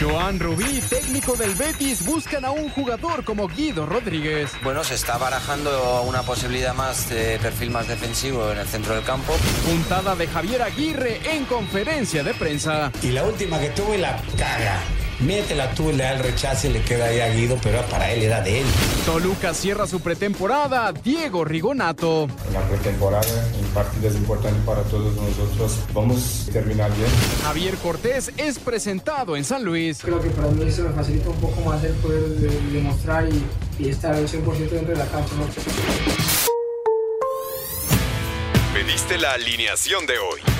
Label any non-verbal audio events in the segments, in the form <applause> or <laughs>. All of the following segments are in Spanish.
Joan Rubí, técnico del Betis, buscan a un jugador como Guido Rodríguez. Bueno, se está barajando una posibilidad más de perfil más defensivo en el centro del campo. Puntada de Javier Aguirre en conferencia de prensa. Y la última que tuve la caga. Métela tú, le da el rechazo y le queda ahí a Guido, pero para él era de él. Toluca cierra su pretemporada. Diego Rigonato. La pretemporada, un partido es importante para todos nosotros. Vamos a terminar bien. Javier Cortés es presentado en San Luis. Creo que para mí se me facilita un poco más el poder de, demostrar y, y, estar al 100% dentro de la cancha. ¿no? Pediste la alineación de hoy.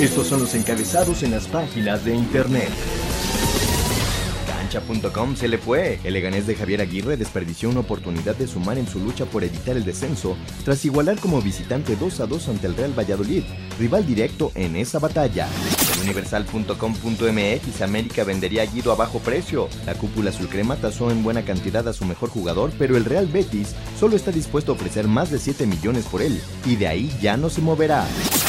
Estos son los encabezados en las páginas de internet. Cancha.com se le fue. El Leganés de Javier Aguirre desperdició una oportunidad de sumar en su lucha por evitar el descenso tras igualar como visitante 2 a 2 ante el Real Valladolid, rival directo en esa batalla. Universal.com.mx América vendería a Guido a bajo precio. La cúpula azulcrema tasó en buena cantidad a su mejor jugador, pero el Real Betis solo está dispuesto a ofrecer más de 7 millones por él, y de ahí ya no se moverá.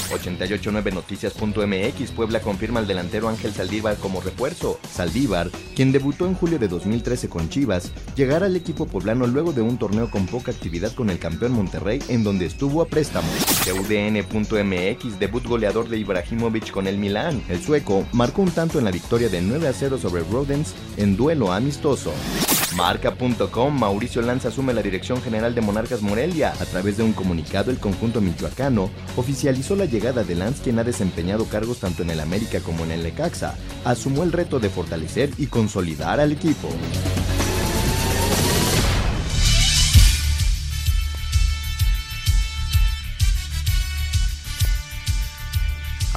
889noticias.mx Puebla confirma al delantero Ángel Saldívar como refuerzo. Saldívar, quien debutó en julio de 2013 con Chivas, llegará al equipo poblano luego de un torneo con poca actividad con el campeón Monterrey en donde estuvo a préstamo. UDN.mx, debut goleador de Ibrahimovic con el Milán. El sueco marcó un tanto en la victoria de 9 a 0 sobre Rodens en duelo amistoso. Marca.com, Mauricio Lanza asume la dirección general de Monarcas Morelia. A través de un comunicado, el conjunto michoacano oficializó la llegada de Lanz, quien ha desempeñado cargos tanto en el América como en el Lecaxa. Asumió el reto de fortalecer y consolidar al equipo.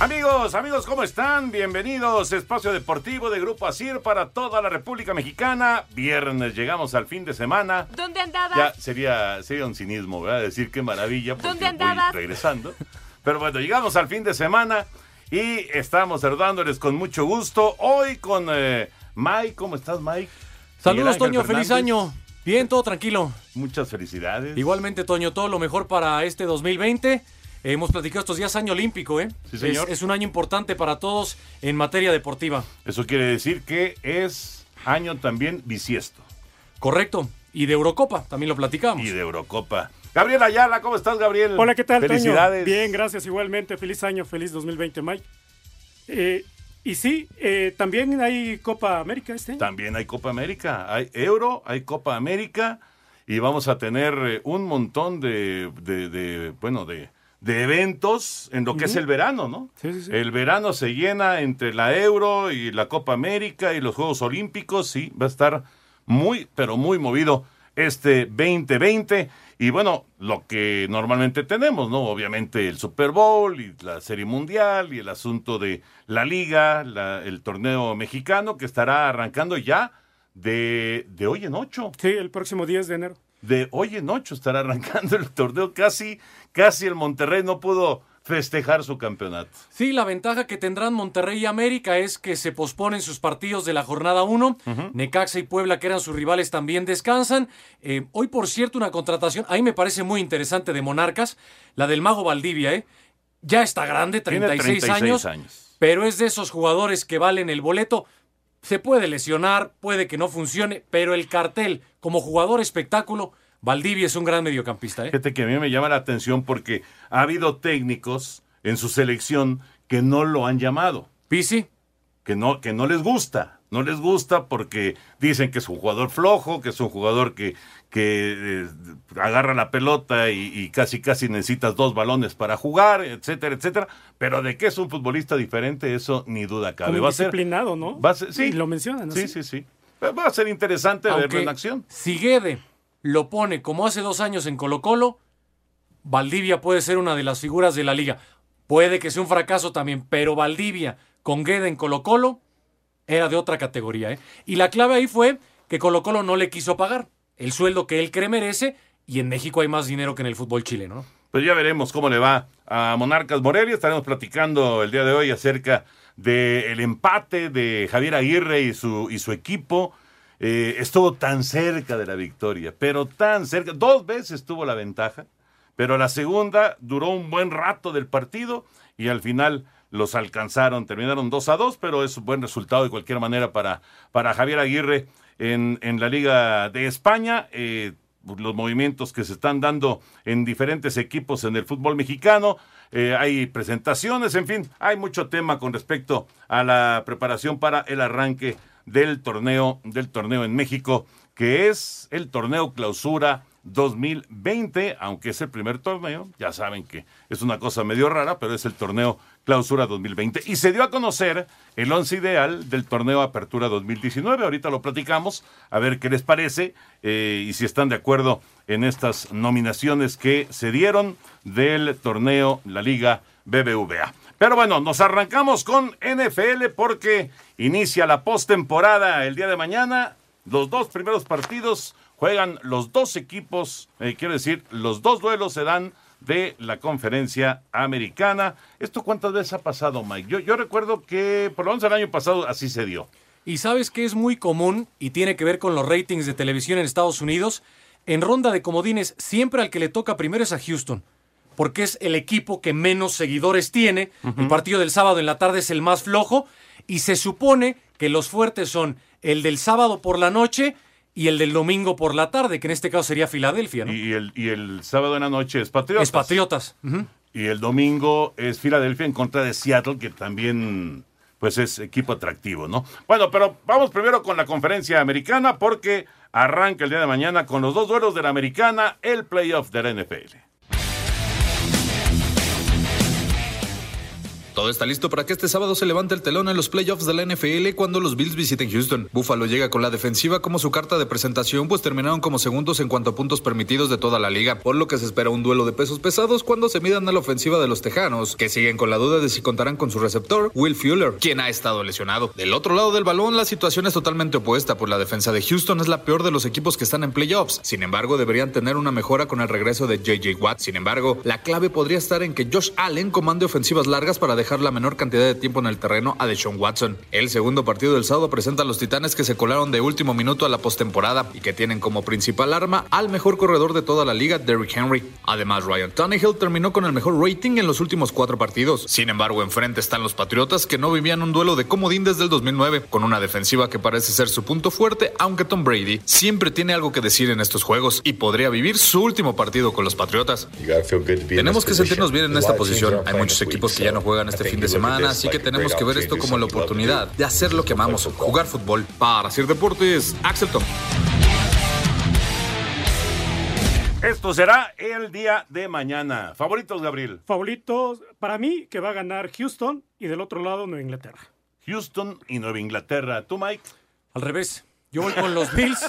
Amigos, amigos, ¿cómo están? Bienvenidos a Espacio Deportivo de Grupo Asir para toda la República Mexicana. Viernes, llegamos al fin de semana. ¿Dónde andabas? Ya sería, sería un cinismo, ¿verdad? Decir qué maravilla porque ¿Dónde andabas? voy regresando. Pero bueno, llegamos al fin de semana y estamos saludándoles con mucho gusto. Hoy con eh, Mike, ¿cómo estás, Mike? Saludos, Toño, feliz año. Bien, todo tranquilo. Muchas felicidades. Igualmente, Toño, todo lo mejor para este 2020. Hemos platicado estos días año olímpico, ¿eh? Sí, señor. Es, es, un año importante para todos en materia deportiva. Eso quiere decir que es año también bisiesto. Correcto. Y de Eurocopa, también lo platicamos. Y de Eurocopa. Gabriel Ayala, ¿cómo estás, Gabriel? Hola, ¿qué tal, Felicidades. Toño? Bien, gracias, igualmente. Feliz año, feliz 2020, Mike. Eh, y sí, eh, también hay Copa América este año. También hay Copa América. Hay Euro, hay Copa América. Y vamos a tener eh, un montón de, de, de bueno, de de eventos en lo que uh -huh. es el verano, ¿no? Sí, sí, sí. El verano se llena entre la Euro y la Copa América y los Juegos Olímpicos, sí, va a estar muy, pero muy movido este 2020. Y bueno, lo que normalmente tenemos, ¿no? Obviamente el Super Bowl y la Serie Mundial y el asunto de la Liga, la, el torneo mexicano que estará arrancando ya de, de hoy en ocho. Sí, el próximo 10 de enero de hoy en ocho estará arrancando el torneo. Casi, casi el Monterrey no pudo festejar su campeonato. Sí, la ventaja que tendrán Monterrey y América es que se posponen sus partidos de la jornada 1. Uh -huh. Necaxa y Puebla, que eran sus rivales, también descansan. Eh, hoy, por cierto, una contratación, ahí me parece muy interesante de Monarcas, la del Mago Valdivia, ¿eh? Ya está grande, 36, 36 años, años, pero es de esos jugadores que valen el boleto. Se puede lesionar, puede que no funcione, pero el cartel como jugador espectáculo, Valdivia es un gran mediocampista. ¿eh? Fíjate que a mí me llama la atención porque ha habido técnicos en su selección que no lo han llamado. ¿Pisi? Que no, que no les gusta. No les gusta porque dicen que es un jugador flojo, que es un jugador que, que eh, agarra la pelota y, y, casi casi necesitas dos balones para jugar, etcétera, etcétera. Pero de que es un futbolista diferente, eso ni duda cabe. Como va disciplinado, ¿no? Va a ser, sí, y lo mencionan. ¿no? Sí, sí, sí. Va a ser interesante Aunque verlo en acción. Si Guede lo pone como hace dos años en Colo Colo, Valdivia puede ser una de las figuras de la liga. Puede que sea un fracaso también, pero Valdivia con Guede en Colo Colo era de otra categoría. ¿eh? Y la clave ahí fue que Colo Colo no le quiso pagar el sueldo que él cree merece y en México hay más dinero que en el fútbol chileno. ¿no? Pues ya veremos cómo le va a Monarcas Morelia. Estaremos platicando el día de hoy acerca del empate de Javier Aguirre y su, y su equipo. Eh, estuvo tan cerca de la victoria, pero tan cerca. Dos veces tuvo la ventaja, pero la segunda duró un buen rato del partido y al final los alcanzaron. Terminaron 2 a 2, pero es un buen resultado de cualquier manera para, para Javier Aguirre en, la Liga de España. Eh, los movimientos que se están dando en diferentes equipos en el fútbol mexicano. Eh, hay presentaciones, en fin, hay mucho tema con respecto a la preparación para el arranque del torneo, del torneo en México, que es el torneo clausura 2020, aunque es el primer torneo, ya saben que es una cosa medio rara, pero es el torneo clausura 2020. Y se dio a conocer el once ideal del torneo Apertura 2019. Ahorita lo platicamos, a ver qué les parece eh, y si están de acuerdo en estas nominaciones que se dieron del torneo La Liga BBVA. Pero bueno, nos arrancamos con NFL porque inicia la postemporada el día de mañana. Los dos primeros partidos juegan los dos equipos, eh, quiero decir, los dos duelos se dan de la conferencia americana. ¿Esto cuántas veces ha pasado, Mike? Yo, yo recuerdo que por lo menos el año pasado así se dio. Y sabes que es muy común y tiene que ver con los ratings de televisión en Estados Unidos. En ronda de comodines, siempre al que le toca primero es a Houston, porque es el equipo que menos seguidores tiene. El partido del sábado en la tarde es el más flojo y se supone que los fuertes son el del sábado por la noche y el del domingo por la tarde, que en este caso sería Filadelfia. ¿no? Y, el, y el sábado en la noche es Patriotas. Es Patriotas. Y el domingo es Filadelfia en contra de Seattle, que también pues es equipo atractivo, ¿no? Bueno, pero vamos primero con la conferencia americana porque arranca el día de mañana con los dos duelos de la americana, el playoff de la NFL. Todo está listo para que este sábado se levante el telón en los playoffs de la NFL cuando los Bills visiten Houston. Buffalo llega con la defensiva como su carta de presentación, pues terminaron como segundos en cuanto a puntos permitidos de toda la liga, por lo que se espera un duelo de pesos pesados cuando se midan a la ofensiva de los Tejanos, que siguen con la duda de si contarán con su receptor, Will Fuller, quien ha estado lesionado. Del otro lado del balón, la situación es totalmente opuesta, pues la defensa de Houston es la peor de los equipos que están en playoffs. Sin embargo, deberían tener una mejora con el regreso de JJ Watt. Sin embargo, la clave podría estar en que Josh Allen comande ofensivas largas para dejar la menor cantidad de tiempo en el terreno a Deshaun Watson. El segundo partido del sábado presenta a los Titanes que se colaron de último minuto a la postemporada y que tienen como principal arma al mejor corredor de toda la liga, Derrick Henry. Además, Ryan Tannehill terminó con el mejor rating en los últimos cuatro partidos. Sin embargo, enfrente están los Patriotas que no vivían un duelo de comodín desde el 2009, con una defensiva que parece ser su punto fuerte, aunque Tom Brady siempre tiene algo que decir en estos juegos y podría vivir su último partido con los Patriotas. Tenemos que sentirnos bien en esta posición. Hay muchos equipos que ya no juegan este fin de semana, así que tenemos que ver esto como la oportunidad de hacer lo que amamos, jugar fútbol. Para Sir Deportes, Axel Tom. Esto será el día de mañana. ¿Favoritos, Gabriel? Favoritos, para mí, que va a ganar Houston y del otro lado Nueva Inglaterra. Houston y Nueva Inglaterra. ¿Tú, Mike? Al revés. Yo voy con los Bills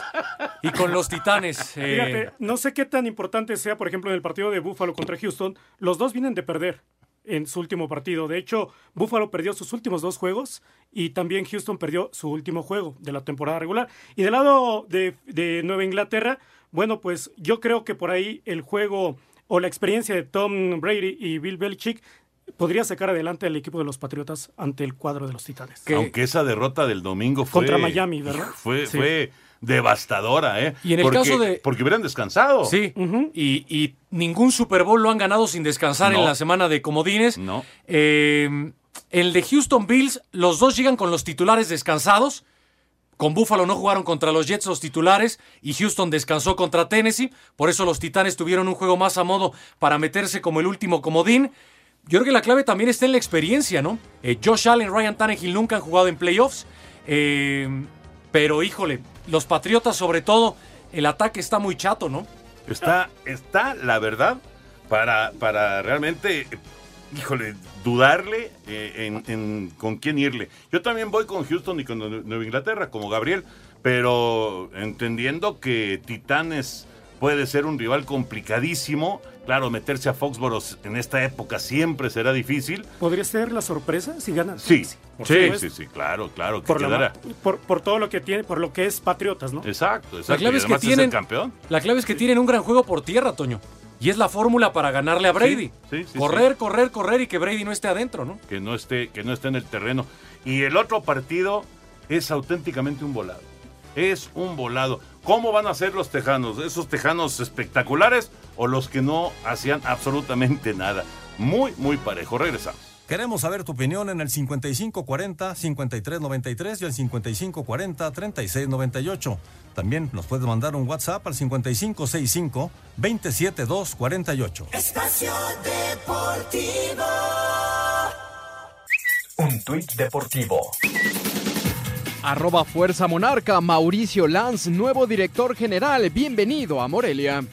y con los Titanes. eh, Fíjate, no sé qué tan importante sea, por ejemplo, en el partido de Buffalo contra Houston. Los dos vienen de perder en su último partido. De hecho, Buffalo perdió sus últimos dos juegos y también Houston perdió su último juego de la temporada regular. Y del lado de, de Nueva Inglaterra, bueno, pues yo creo que por ahí el juego o la experiencia de Tom Brady y Bill Belichick podría sacar adelante al equipo de los Patriotas ante el cuadro de los Titanes. Aunque esa derrota del domingo fue... Contra Miami, ¿verdad? Fue, Sí. fue devastadora, ¿eh? Y en el Porque- caso de- Porque hubieran descansado. Sí, y, y ningún Super Bowl lo han ganado sin descansar No. en la semana de comodines. No. Eh, el de Houston Bills, los dos llegan con los titulares descansados. Con Buffalo no jugaron contra los Jets los titulares y Houston descansó contra Tennessee. Por eso los Titanes tuvieron un juego más a modo para meterse como el último comodín. yo creo que la clave también está en la experiencia, ¿no? Eh, Josh Allen, Ryan Tannehill nunca han jugado en playoffs. eh, pero híjole, los Patriotas sobre todo, el ataque está muy chato, ¿no? Está, está la verdad, para, para realmente, híjole, dudarle eh, en, con quién irle. Yo también voy con Houston y con Nue- Nueva Inglaterra, como Gabriel, pero entendiendo que Titanes puede ser un rival complicadísimo. Claro, meterse a Foxborough en esta época siempre será difícil. ¿Podría ser la sorpresa si ganan? Sí, sí, sí, sí, claro, claro, que Por, la por, por todo lo que tiene, por lo que es Patriotas, ¿no? Exacto, exacto. La clave y es que además es tienen el campeón. La clave es que tienen un gran juego por tierra, Toño. Y es la fórmula para ganarle a Brady. sí, sí, correr, correr, correr y que Brady no esté adentro, ¿no? que no esté que no esté en el terreno y el otro partido es auténticamente un volado es un volado cómo van a ser los tejanos esos tejanos espectaculares o los que no hacían absolutamente nada muy muy parejo regresamos Queremos saber tu opinión en el 5540-5393 y el 5540-3698. También nos puedes mandar un WhatsApp al 5565-27248. Espacio Deportivo. Un tuit deportivo. Arroba Fuerza Monarca, Mauricio Lanz, nuevo director general. Bienvenido a Morelia.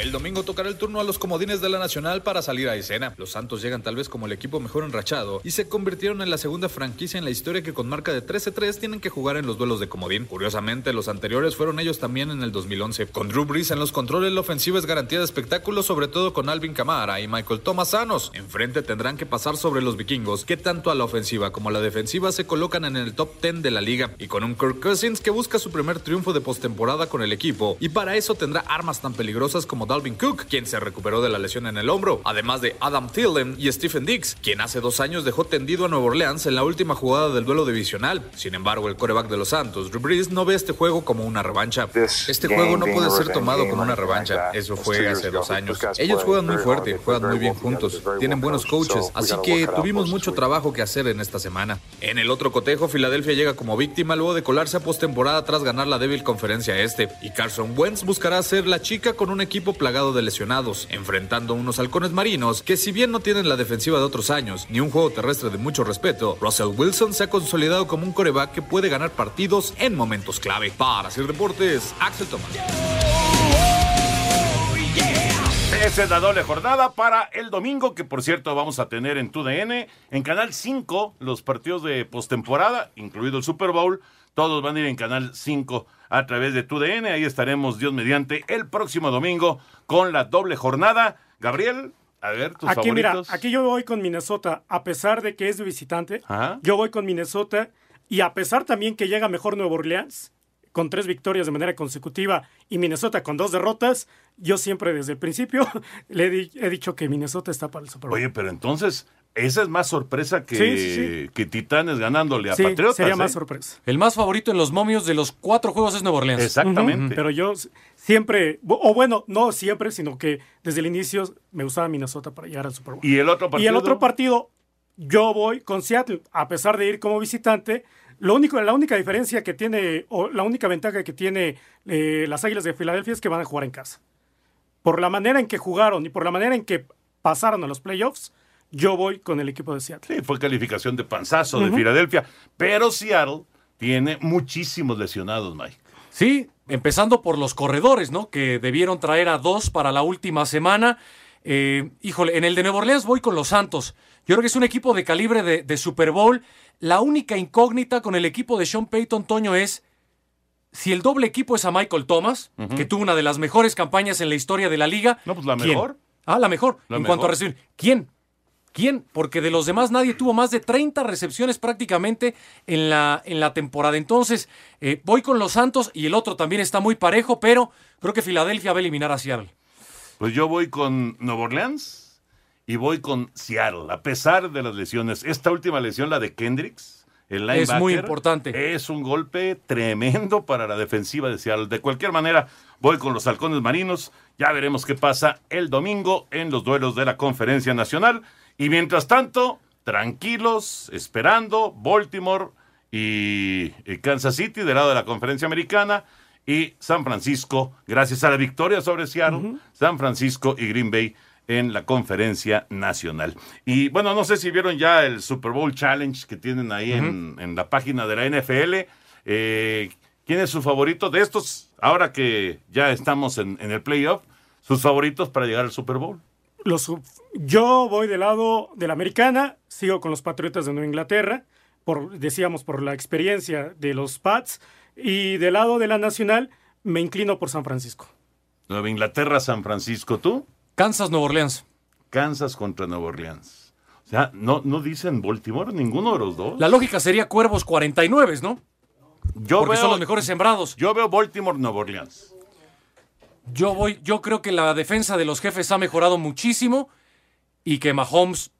El domingo tocará el turno a los comodines de la Nacional para salir a escena. Los Santos llegan tal vez como el equipo mejor enrachado y se convirtieron en la segunda franquicia en la historia que con marca de 13-3 tienen que jugar en los duelos de comodín. Curiosamente, los anteriores fueron ellos también en el 2011. Con Drew Brees en los controles, la ofensiva es garantía de espectáculo, sobre todo con Alvin Kamara y Michael Thomas sanos. Enfrente tendrán que pasar sobre los vikingos, que tanto a la ofensiva como a la defensiva se colocan en el top 10 de la liga. Y con un Kirk Cousins que busca su primer triunfo de postemporada con el equipo. Y para eso tendrá armas tan peligrosas como Dalvin Cook, quien se recuperó de la lesión en el hombro, además de Adam Thielen y Stephen Dix, quien hace dos años dejó tendido a Nueva Orleans en la última jugada del duelo divisional. Sin embargo, el coreback de los Santos, Drew Brees, no ve este juego como una revancha. Este juego no puede ser tomado como una revancha. Eso fue hace dos años. Ellos juegan muy fuerte, juegan muy bien juntos, tienen buenos coaches, así que tuvimos mucho trabajo que hacer en esta semana. En el otro cotejo, Filadelfia llega como víctima luego de colarse a postemporada tras ganar la débil conferencia este, y Carson Wentz buscará ser la chica con un equipo plagado de lesionados, enfrentando a unos halcones marinos que si bien no tienen la defensiva de otros años, ni un juego terrestre de mucho respeto, Russell Wilson se ha consolidado como un coreback que puede ganar partidos en momentos clave. Para hacer deportes, Axel Thomas. Esa es la doble jornada para el domingo, que por cierto vamos a tener en TUDN, en Canal 5, los partidos de postemporada, incluido el Super Bowl, todos van a ir en Canal 5 a través de TUDN, ahí estaremos Dios mediante el próximo domingo con la doble jornada. Gabriel, a ver, tus Aquí, mira, aquí yo voy con Minnesota, a pesar de que es de visitante, Ajá. yo voy con Minnesota y a pesar también que llega mejor Nueva Orleans, con tres victorias de manera consecutiva y Minnesota con dos derrotas, yo siempre desde el principio <laughs> le he dicho que Minnesota está para el Super Bowl. Oye, pero entonces, esa es más sorpresa que, Sí, sí, sí. que Titanes ganándole a Sí, Patriotas. sería más ¿eh? sorpresa. El más favorito en los momios de los cuatro juegos es Nueva Orleans. Exactamente. Pero yo siempre, o bueno, no siempre, sino que desde el inicio me gustaba Minnesota para llegar al Super Bowl. ¿Y el otro Y partido? el otro partido, yo voy con Seattle, a pesar de ir como visitante. Lo único, la única diferencia que tiene, o la única ventaja que tiene eh, las Águilas de Filadelfia es que van a jugar en casa. Por la manera en que jugaron y por la manera en que pasaron a los playoffs, yo voy con el equipo de Seattle. Sí, fue calificación de panzazo de. Filadelfia. Pero Seattle tiene muchísimos lesionados, Mike. Sí, empezando por los corredores, ¿no? Que debieron traer a dos para la última semana. Eh, híjole, en el de Nueva Orleans voy con los Santos. Yo creo que es un equipo de calibre de, de Super Bowl. La única incógnita con el equipo de Sean Payton, Toño, es si el doble equipo es a Michael Thomas, que tuvo una de las mejores campañas en la historia de la liga. No, pues la ¿quién? mejor. Ah, la mejor. La en cuanto a recibir. ¿Quién? ¿Quién? Porque de los demás nadie tuvo más de 30 recepciones prácticamente en la, en la temporada. Entonces, eh, voy con los Santos y el otro también está muy parejo, pero creo que Filadelfia va a eliminar a Seattle. Pues yo voy con Nueva Orleans y voy con Seattle, a pesar de las lesiones. Esta última lesión, la de Kendricks, el Es linebacker, muy importante. Es un golpe tremendo para la defensiva de Seattle. De cualquier manera, voy con los halcones marinos. Ya veremos qué pasa el domingo en los duelos de la Conferencia Nacional. Y mientras tanto, tranquilos, esperando Baltimore y Kansas City del lado de la Conferencia Americana. y San Francisco, gracias a la victoria sobre Seattle, San Francisco y Green Bay en la conferencia nacional. Y bueno, no sé si vieron ya el Super Bowl Challenge que tienen ahí en, en la página de la NFL. Eh, ¿Quién es su favorito de estos? Ahora que ya estamos en, en el playoff, sus favoritos para llegar al Super Bowl. Los, yo voy del lado de la americana, sigo con los Patriotas de Nueva Inglaterra, por, decíamos por la experiencia de los Pats, y del lado de la nacional me inclino por San Francisco. Nueva Inglaterra, San Francisco, ¿tú? Kansas, Nueva Orleans. Kansas contra Nueva Orleans. O sea, no, no dicen Baltimore, ninguno de los dos. La lógica sería Cuervos 49, ¿no? Yo Porque veo, son los mejores sembrados. Yo veo Baltimore, Nueva Orleans. Yo voy, yo creo que la defensa de los jefes ha mejorado muchísimo y que Mahomes,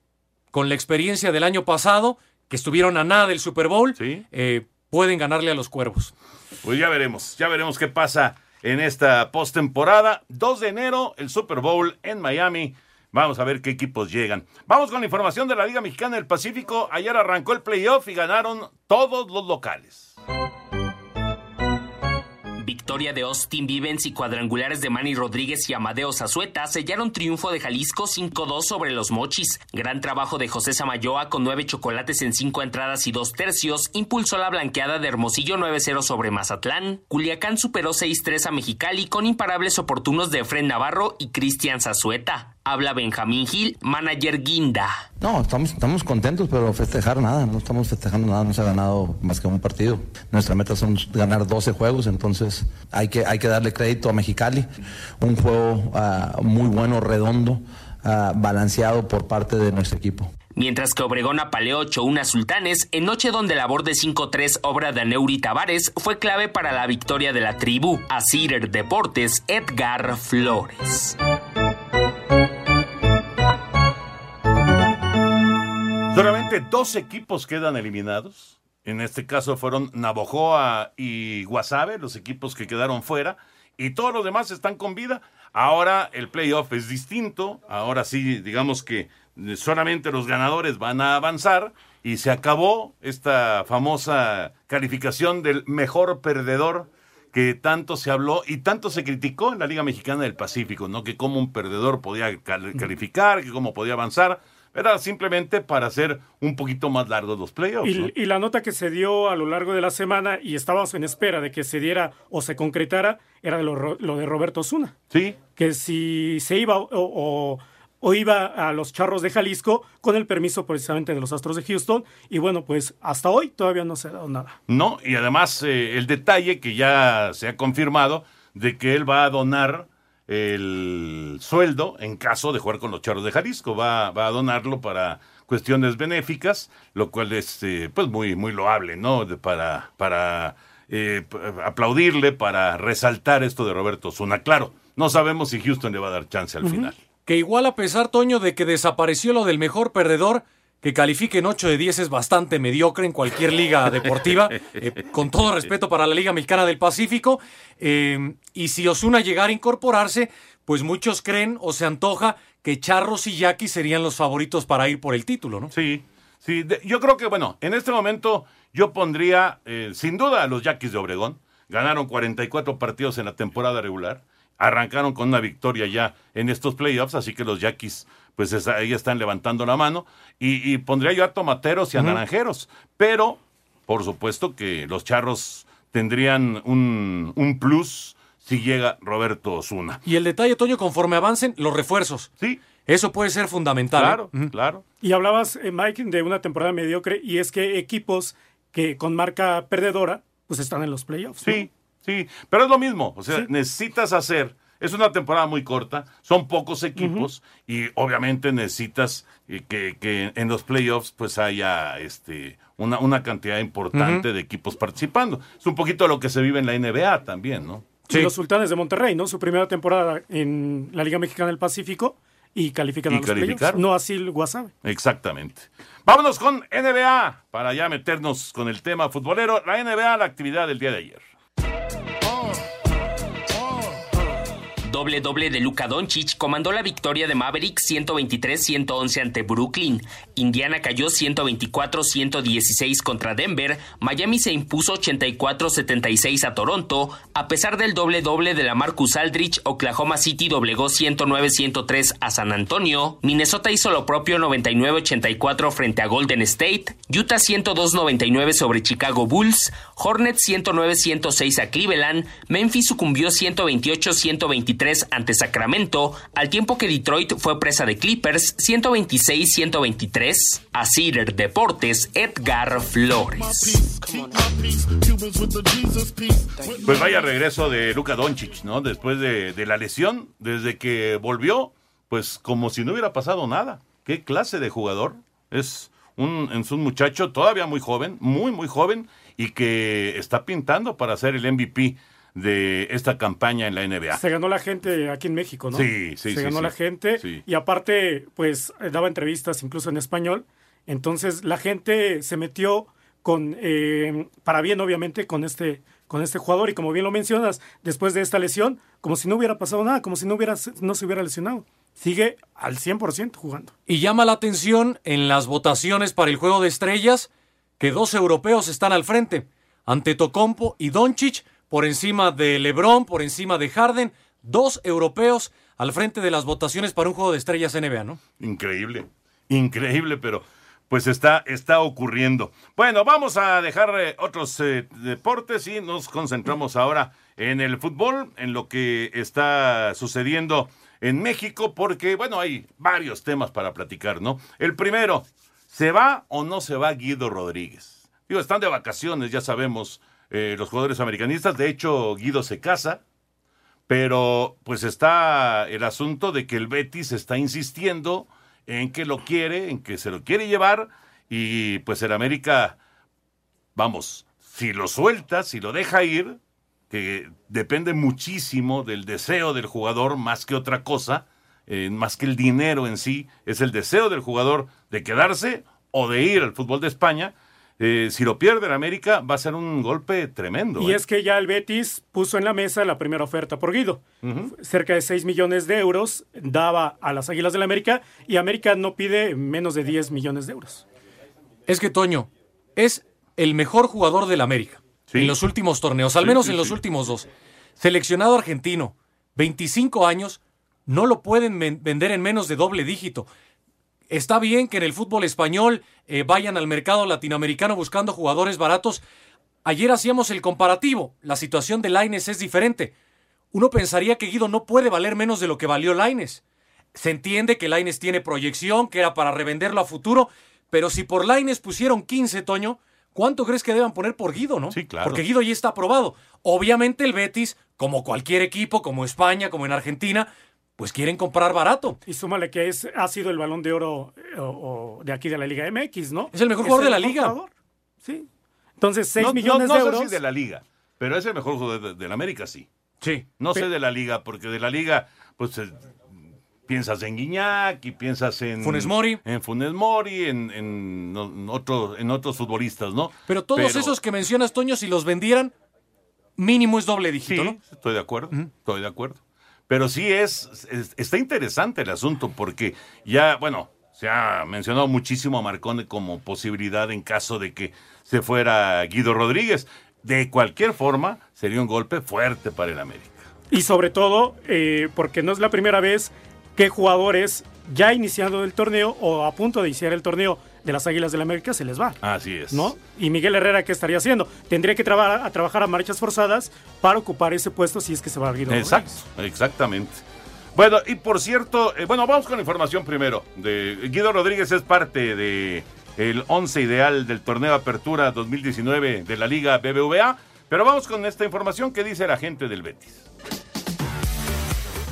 con la experiencia del año pasado, que estuvieron a nada del Super Bowl, eh, pueden ganarle a los cuervos. Pues ya veremos, ya veremos qué pasa en esta postemporada. 2 de enero, el Super Bowl en Miami. Vamos a ver qué equipos llegan. Vamos con la información de la Liga Mexicana del Pacífico. Ayer arrancó el playoff y ganaron todos los locales. Victoria de Austin Vivens y cuadrangulares de Manny Rodríguez y Amadeo Zazueta sellaron triunfo de Jalisco 5-2 sobre los Mochis. Gran trabajo de José Samayoa con nueve chocolates en cinco entradas y dos tercios impulsó la blanqueada de Hermosillo 9-0 sobre Mazatlán. Culiacán superó 6-3 a Mexicali con imparables oportunos de Efren Navarro y Cristian Zazueta. Habla Benjamín Gil, manager Guinda. No, estamos, estamos contentos, pero festejar nada, no estamos festejando nada, no se ha ganado más que un partido. Nuestra meta son ganar 12 juegos, entonces hay que, hay que darle crédito a Mexicali. Un juego ah, muy bueno, redondo, ah, balanceado por parte de nuestro equipo. Mientras que Obregón apaleó 8-1 a Sultanes, en noche donde la de 5-3 obra de Aneuri Tavares fue clave para la victoria de la tribu. A Cider Deportes, Edgar Flores. Dos equipos quedan eliminados. En este caso fueron Navojoa y Guasave, los equipos que quedaron fuera. Y todos los demás están con vida. Ahora el playoff es distinto. Ahora sí, digamos que solamente los ganadores van a avanzar. Y se acabó esta famosa calificación del mejor perdedor que tanto se habló y tanto se criticó en la Liga Mexicana del Pacífico, ¿no? Que cómo un perdedor podía calificar, que cómo podía avanzar. Era simplemente para hacer un poquito más largos los playoffs. Y, ¿no? y, la nota que se dio a lo largo de la semana y estábamos en espera de que se diera o se concretara era lo, lo de Roberto Zuna. Sí. Que si se iba o, o, o, iba a los charros de Jalisco con el permiso precisamente de los Astros de Houston. Y bueno, pues hasta hoy todavía no se ha dado nada. No, y además eh, el detalle que ya se ha confirmado de que él va a donar el sueldo en caso de jugar con los Charros de Jalisco. Va, va a donarlo para cuestiones benéficas, lo cual es eh, pues muy, muy loable, ¿no? De, para para eh, aplaudirle, para resaltar esto de Roberto Zuna. Claro, no sabemos si Houston le va a dar chance al uh -huh. final. Que igual a pesar, Toño, de que desapareció lo del mejor perdedor, que califiquen 8 de 10 es bastante mediocre en cualquier liga <laughs> deportiva, eh, con todo respeto para la Liga Mexicana del Pacífico. Eh, y si Osuna llegara a incorporarse, pues muchos creen o se antoja que Charros y Jackie serían los favoritos para ir por el título, ¿no? Sí, sí. De, yo creo que, bueno, en este momento yo pondría, eh, sin duda, a los Yaquis de Obregón. Ganaron 44 partidos en la temporada regular. Arrancaron con una victoria ya en estos playoffs, así que los Yaquis pues es, ahí están levantando la mano. Y, y, pondría yo a tomateros y a uh -huh. naranjeros. Pero, por supuesto que los charros tendrían un, un, plus si llega Roberto Osuna. Y el detalle, Toño, conforme avancen los refuerzos. Sí. Eso puede ser fundamental. Claro, ¿eh? uh -huh. claro. Y hablabas, eh, Mike, de una temporada mediocre, y es que equipos que con marca perdedora, pues están en los playoffs. Sí, ¿no? sí. Pero es lo mismo. O sea, sí. necesitas hacer es una temporada muy corta, son pocos equipos uh -huh. y obviamente necesitas que, que, en los playoffs pues haya este, una, una cantidad importante uh -huh. de equipos participando. Es un poquito lo que se vive en la NBA también, ¿no? Sí. Los Sultanes de Monterrey, ¿no? Su primera temporada en la Liga Mexicana del Pacífico y califican y a los playoffs. No así el Wasabe. Exactamente. Vámonos con NBA para ya meternos con el tema futbolero. La NBA, la actividad del día de ayer. Doble-doble de Luka Doncic comandó la victoria de Mavericks 123-111 ante Brooklyn. Indiana cayó 124-116 contra Denver. Miami se impuso 84-76 a Toronto. A pesar del doble-doble de la Marcus Aldrich, Oklahoma City doblegó 109-103 a San Antonio. Minnesota hizo lo propio 99-84 frente a Golden State. Utah 102-99 sobre Chicago Bulls. Hornets 109-106 a Cleveland. Memphis sucumbió 128-123 ante Sacramento, al tiempo que Detroit fue presa de Clippers 126-123. A Cider Deportes, Edgar Flores. Pues vaya regreso de Luka Doncic, ¿no? Después de, de la lesión, desde que volvió, pues como si no hubiera pasado nada. ¿Qué clase de jugador? Es un, es un muchacho todavía muy joven, muy, muy joven, y que está pintando para ser el MVP de esta campaña en la NBA. Se ganó la gente aquí en México, ¿no? Sí, sí, Se sí, ganó sí. la gente Sí. y aparte, pues daba entrevistas incluso en español. Entonces la gente se metió con, eh, para bien obviamente, con este, con este jugador y como bien lo mencionas, después de esta lesión, como si no hubiera pasado nada, como si no, hubiera, no se hubiera lesionado. Sigue al 100% jugando. Y llama la atención en las votaciones para el juego de estrellas que dos europeos están al frente, Antetokounmpo y Doncic, por encima de LeBron, por encima de Harden, dos europeos al frente de las votaciones para un juego de estrellas NBA, ¿no? Increíble, increíble, pero pues está, está ocurriendo. Bueno, vamos a dejar eh, otros eh, deportes y nos concentramos ahora en el fútbol, en lo que está sucediendo en México, porque bueno, hay varios temas para platicar, ¿no? El primero, ¿se va o no se va Guido Rodríguez? Digo, están de vacaciones, ya sabemos, eh, los jugadores americanistas. De hecho, Guido se casa, pero pues está el asunto de que el Betis está insistiendo en que lo quiere, en que se lo quiere llevar y pues el América, vamos, si lo suelta, si lo deja ir, que depende muchísimo del deseo del jugador más que otra cosa, eh, más que el dinero en sí, es el deseo del jugador de quedarse o de ir al fútbol de España. Eh, si lo pierde el América va a ser un golpe tremendo. Y ¿eh? es que ya el Betis puso en la mesa la primera oferta por Guido. Cerca de 6 millones de euros daba a las Águilas del América y América no pide menos de 10 millones de euros. Es que Toño es el mejor jugador del América en los últimos torneos, al Sí, menos sí, en los últimos dos. Seleccionado argentino, 25 años, no lo pueden ven- vender en menos de doble dígito. Está bien que en el fútbol español eh, vayan al mercado latinoamericano buscando jugadores baratos. Ayer hacíamos el comparativo. La situación de Laines es diferente. Uno pensaría que Guido no puede valer menos de lo que valió Laines. Se entiende que Laines tiene proyección, que era para revenderlo a futuro, pero si por Laines pusieron 15, Toño, ¿cuánto crees que deban poner por Guido, no? Sí, claro. Porque Guido ya está aprobado. Obviamente el Betis, como cualquier equipo, como España, como en Argentina, pues quieren comprar barato. Y súmale que es, ha sido el balón de oro eh, o- o de aquí de la Liga MX, ¿no? Es el mejor jugador de la mejor liga. jugador. Sí. Entonces, 6 no, millones no, de no euros. sé si de la liga, pero es el mejor jugador de, de la América, sí. Sí. No sé de la liga, porque de la liga, pues eh, piensas en Guiñac y piensas en Funes Mori. en Funes Mori, en, en, otro- en otros futbolistas, ¿no? Pero todos esos que mencionas, Toño, si los vendieran, mínimo es doble dígito, Sí, ¿no? estoy de acuerdo, estoy de acuerdo. Pero sí es, es- está interesante el asunto porque ya, bueno, se ha mencionado muchísimo a Marcone como posibilidad en caso de que se fuera Guido Rodríguez. De cualquier forma, sería un golpe fuerte para el América. Y sobre todo, eh, porque no es la primera vez que jugadores ya iniciando el torneo o a punto de iniciar el torneo de las Águilas del América se les va. Así es. ¿No? Y Miguel Herrera, ¿qué estaría haciendo? Tendría que traba- a trabajar a marchas forzadas para ocupar ese puesto si es que se va a Guido Exacto, exactamente. Bueno, y por cierto, eh, bueno, vamos con la información primero. De, Guido Rodríguez es parte de el 11 ideal del torneo Apertura 2019 de la Liga BBVA, pero vamos con esta información que dice la gente del Betis.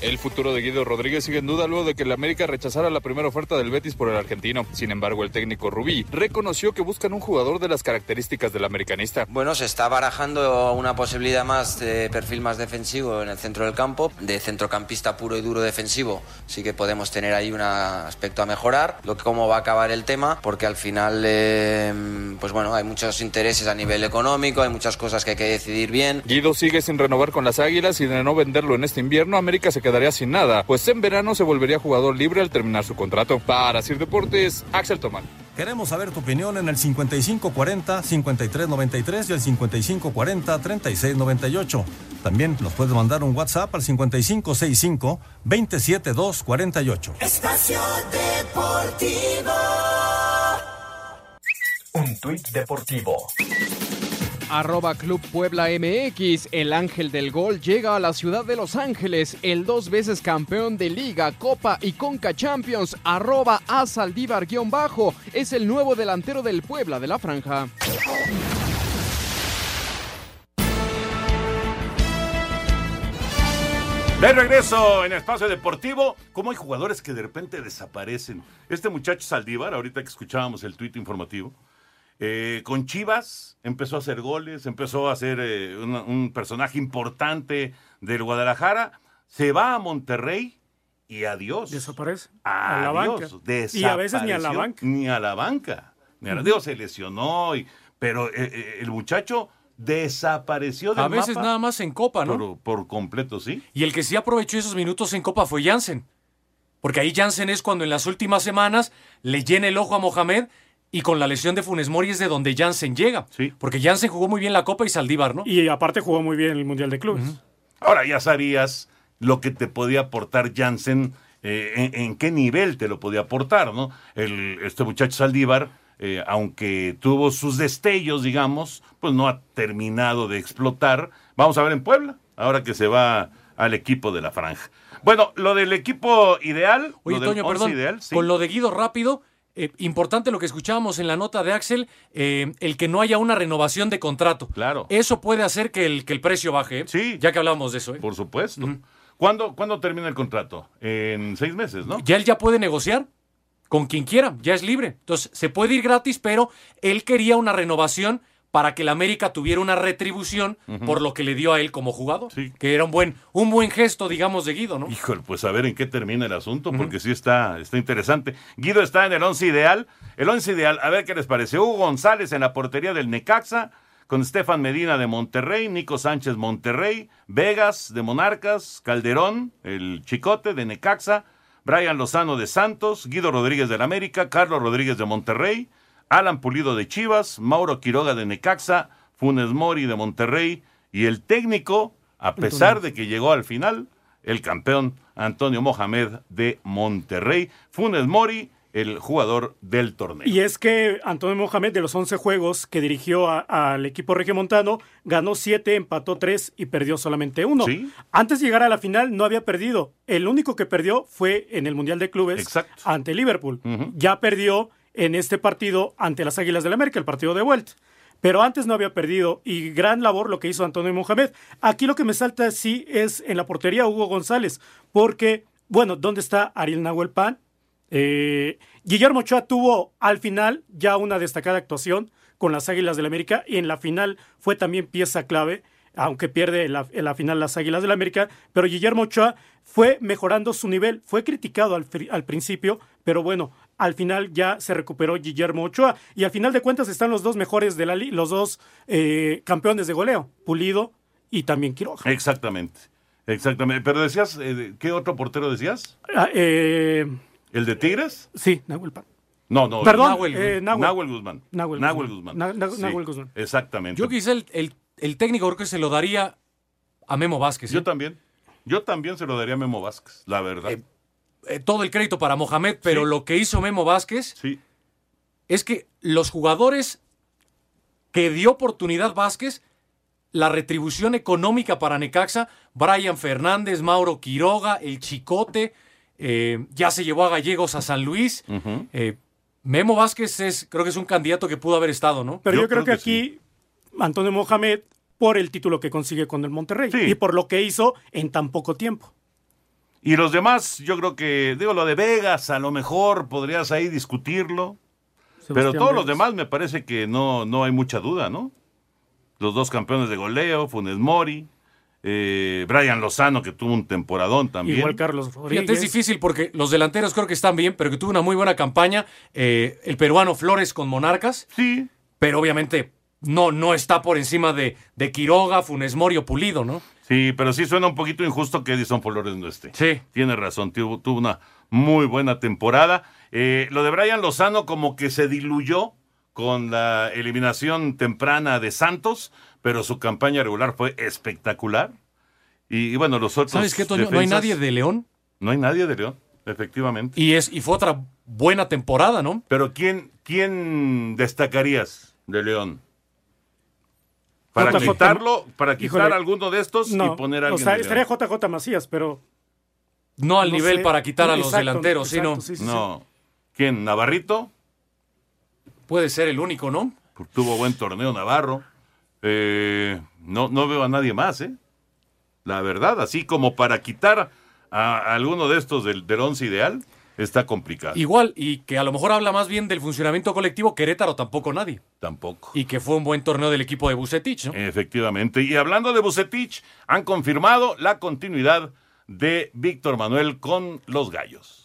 El futuro de Guido Rodríguez sigue en duda luego de que el América rechazara la primera oferta del Betis por el argentino. Sin embargo, el técnico Rubí reconoció que buscan un jugador de las características del americanista. Bueno, se está barajando una posibilidad más de perfil más defensivo en el centro del campo, de centrocampista puro y duro defensivo. Sí que podemos tener ahí un aspecto a mejorar. Lo que cómo va a acabar el tema, porque al final, eh, pues bueno, hay muchos intereses a nivel económico, hay muchas cosas que hay que decidir bien. Guido sigue sin renovar con las Águilas y de no venderlo en este invierno, América se quedaría sin nada, pues en verano se volvería jugador libre al terminar su contrato. Para Sir Deportes, Axel Tomán. Queremos saber tu opinión en el 5540-5393 y el 5540-3698. También nos puedes mandar un WhatsApp al 5565-27248. Espacio Deportivo. Un tuit deportivo. Arroba Club Puebla MX, el ángel del gol llega a la ciudad de Los Ángeles, el dos veces campeón de Liga, Copa y Conca Champions, arroba a bajo, es el nuevo delantero del Puebla de la franja. De regreso en Espacio Deportivo, ¿cómo hay jugadores que de repente desaparecen? Este muchacho Saldívar, ahorita que escuchábamos el tuit informativo, eh, con Chivas empezó a hacer goles, empezó a ser eh, un, un personaje importante del Guadalajara, se va a Monterrey y adiós. Desaparece. a la banca. Y a veces ni a la banca. Ni a la banca. Ni a la- digo, se lesionó, y- pero eh, eh, el muchacho desapareció del A veces mapa nada más en Copa, ¿no? por, por completo, ¿sí? Y el que sí aprovechó esos minutos en Copa fue Jansen. Porque ahí Jansen es cuando en las últimas semanas le llena el ojo a Mohamed y con la lesión de Funes Mori es de donde Jansen llega. Porque Jansen jugó muy bien la Copa y Saldívar, ¿no? Y aparte jugó muy bien el Mundial de Clubes. Ahora ya sabías lo que te podía aportar Jansen, eh, en, en qué nivel te lo podía aportar, ¿no? El, este muchacho Saldívar, eh, aunque tuvo sus destellos, digamos, pues no ha terminado de explotar. Vamos a ver en Puebla, ahora que se va al equipo de la franja. Bueno, lo del equipo ideal, Oye, lo del Toño, once perdón. ideal, sí. Con lo de Guido rápido, eh, importante lo que escuchábamos en la nota de Axel, eh, el que no haya una renovación de contrato. Claro. Eso puede hacer que el, que el precio baje. Sí. Ya que hablábamos de eso. ¿eh? Por supuesto. ¿Cuándo, ¿Cuándo termina el contrato? En seis meses, ¿no? Ya él ya puede negociar con quien quiera, ya es libre. Entonces, se puede ir gratis, pero él quería una renovación para que el América tuviera una retribución por lo que le dio a él como jugador. Que era un buen, un buen gesto, digamos, de Guido, ¿no? Híjole, pues a ver en qué termina el asunto, porque sí está, está interesante. Guido está en el once ideal. El once ideal, a ver qué les parece. Hugo González en la portería del Necaxa, con Stefan Medina de Monterrey, Nico Sánchez Monterrey, Vegas de Monarcas, Calderón, el Chicote de Necaxa, Brian Lozano de Santos, Guido Rodríguez del América, Carlos Rodríguez de Monterrey, Alan Pulido de Chivas, Mauro Quiroga de Necaxa, Funes Mori de Monterrey y el técnico, a pesar de que llegó al final, el campeón Antonio Mohamed de Monterrey. Funes Mori, el jugador del torneo. Y es que Antonio Mohamed, de los 11 juegos que dirigió al equipo regiomontano, ganó 7, empató 3 y perdió solamente uno. Sí. Antes de llegar a la final no había perdido. El único que perdió fue en el Mundial de Clubes ante Liverpool. Ya perdió en este partido ante las Águilas del América, el partido de vuelta. Pero antes no había perdido y gran labor lo que hizo Antonio Mohamed. Aquí lo que me salta sí es en la portería Hugo González, porque, bueno, ¿dónde está Ariel Nahuel Pan? Eh, Guillermo Ochoa tuvo al final ya una destacada actuación con las Águilas del América y en la final fue también pieza clave, aunque pierde en la, la final las Águilas del América, pero Guillermo Ochoa fue mejorando su nivel, fue criticado al, al principio, pero bueno, al final ya se recuperó Guillermo Ochoa y al final de cuentas están los dos mejores de la liga, los dos eh, campeones de goleo, Pulido y también Quiroga. Exactamente. Exactamente. Pero decías, eh, ¿qué otro portero decías? Ah, eh, ¿El de Tigres? sí, Nahuel Pan. No, no. Perdón, Nahuel, eh, Nahuel. Nahuel Guzmán. Nahuel Nahuel Guzmán. Guzmán. Sí, Guzmán. Exactamente. Yo quizá el, el- el técnico creo que se lo daría a Memo Vázquez. Yo también. Yo también se lo daría a Memo Vázquez, la verdad. Eh, todo el crédito para Mohamed, pero lo que hizo Memo Vázquez es que los jugadores que dio oportunidad Vázquez, la retribución económica para Necaxa, Brian Fernández, Mauro Quiroga, el Chicote, eh, ya se llevó a Gallegos a San Luis. Eh, Memo Vázquez es, creo que es un candidato que pudo haber estado, ¿no? Pero yo, creo, que, aquí Antonio Mohamed, por el título que consigue con el Monterrey y por lo que hizo en tan poco tiempo. Y los demás, yo creo que, digo, lo de Vegas, a lo mejor podrías ahí discutirlo. pero todos los demás me parece que no, no hay mucha duda, ¿no? Los dos campeones de goleo, Funes Mori, eh, Brian Lozano, que tuvo un temporadón también. Igual Carlos Rodríguez. Fíjate, es difícil porque los delanteros creo que están bien, pero que tuvo una muy buena campaña. eh, el peruano Flores con Monarcas. Sí. Pero obviamente no, no está por encima de, de Quiroga, Funes Mori o Pulido, ¿no? Sí, pero sí suena un poquito injusto que Edison Flores no esté. Sí. Tiene razón, tuvo, tuvo una muy buena temporada. Eh, lo de Brian Lozano como que se diluyó con la eliminación temprana de Santos, pero su campaña regular fue espectacular. Y, y bueno, los otros. ¿Sabes qué, Toño? ¿No hay nadie de León? No hay nadie de León, efectivamente. Y, es, y fue otra buena temporada, ¿no? Pero ¿quién, quién destacarías de León? Para JJ, quitarlo, para quitar híjole, alguno de estos no, y poner a o alguien sea, de estaría. JJ Macías, pero No al No nivel sé. para quitar a los Exacto, delanteros, ¿sí, no? exacto, sí, sí, No. ¿Quién? ¿Navarrito? Puede ser el único, ¿no? Tuvo buen torneo Navarro. Eh, no, no veo a nadie más, ¿eh? La verdad, así como para quitar a alguno de estos del, del once ideal, está complicado. Igual, y que a lo mejor habla más bien del funcionamiento colectivo, Querétaro tampoco nadie. Tampoco. Y que fue un buen torneo del equipo de Bucetich, ¿no? Efectivamente. Y hablando de Bucetich, han confirmado la continuidad de Víctor Manuel con los Gallos.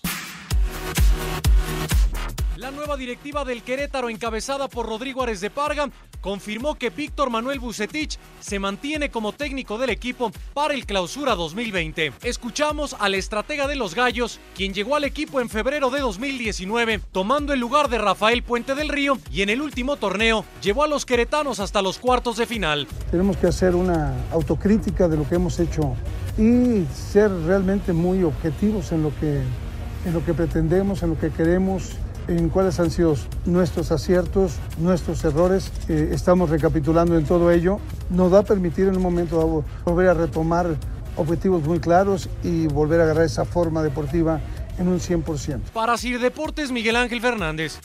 La nueva directiva del Querétaro, encabezada por Rodrigo Ares de Parga, confirmó que Víctor Manuel Bucetich se mantiene como técnico del equipo para el Clausura 2020. Escuchamos al estratega de los Gallos, quien llegó al equipo en febrero de 2019, tomando el lugar de Rafael Puente del Río y en el último torneo llevó a los queretanos hasta los cuartos de final. Tenemos que hacer una autocrítica de lo que hemos hecho y ser realmente muy objetivos en lo que, en lo que pretendemos, en lo que queremos, en cuáles han sido nuestros aciertos, nuestros errores. Eh, estamos recapitulando en todo ello. Nos va a permitir en un momento dado volver a retomar objetivos muy claros y volver a agarrar esa forma deportiva en un 100%. Para Sir Deportes, Miguel Ángel Fernández.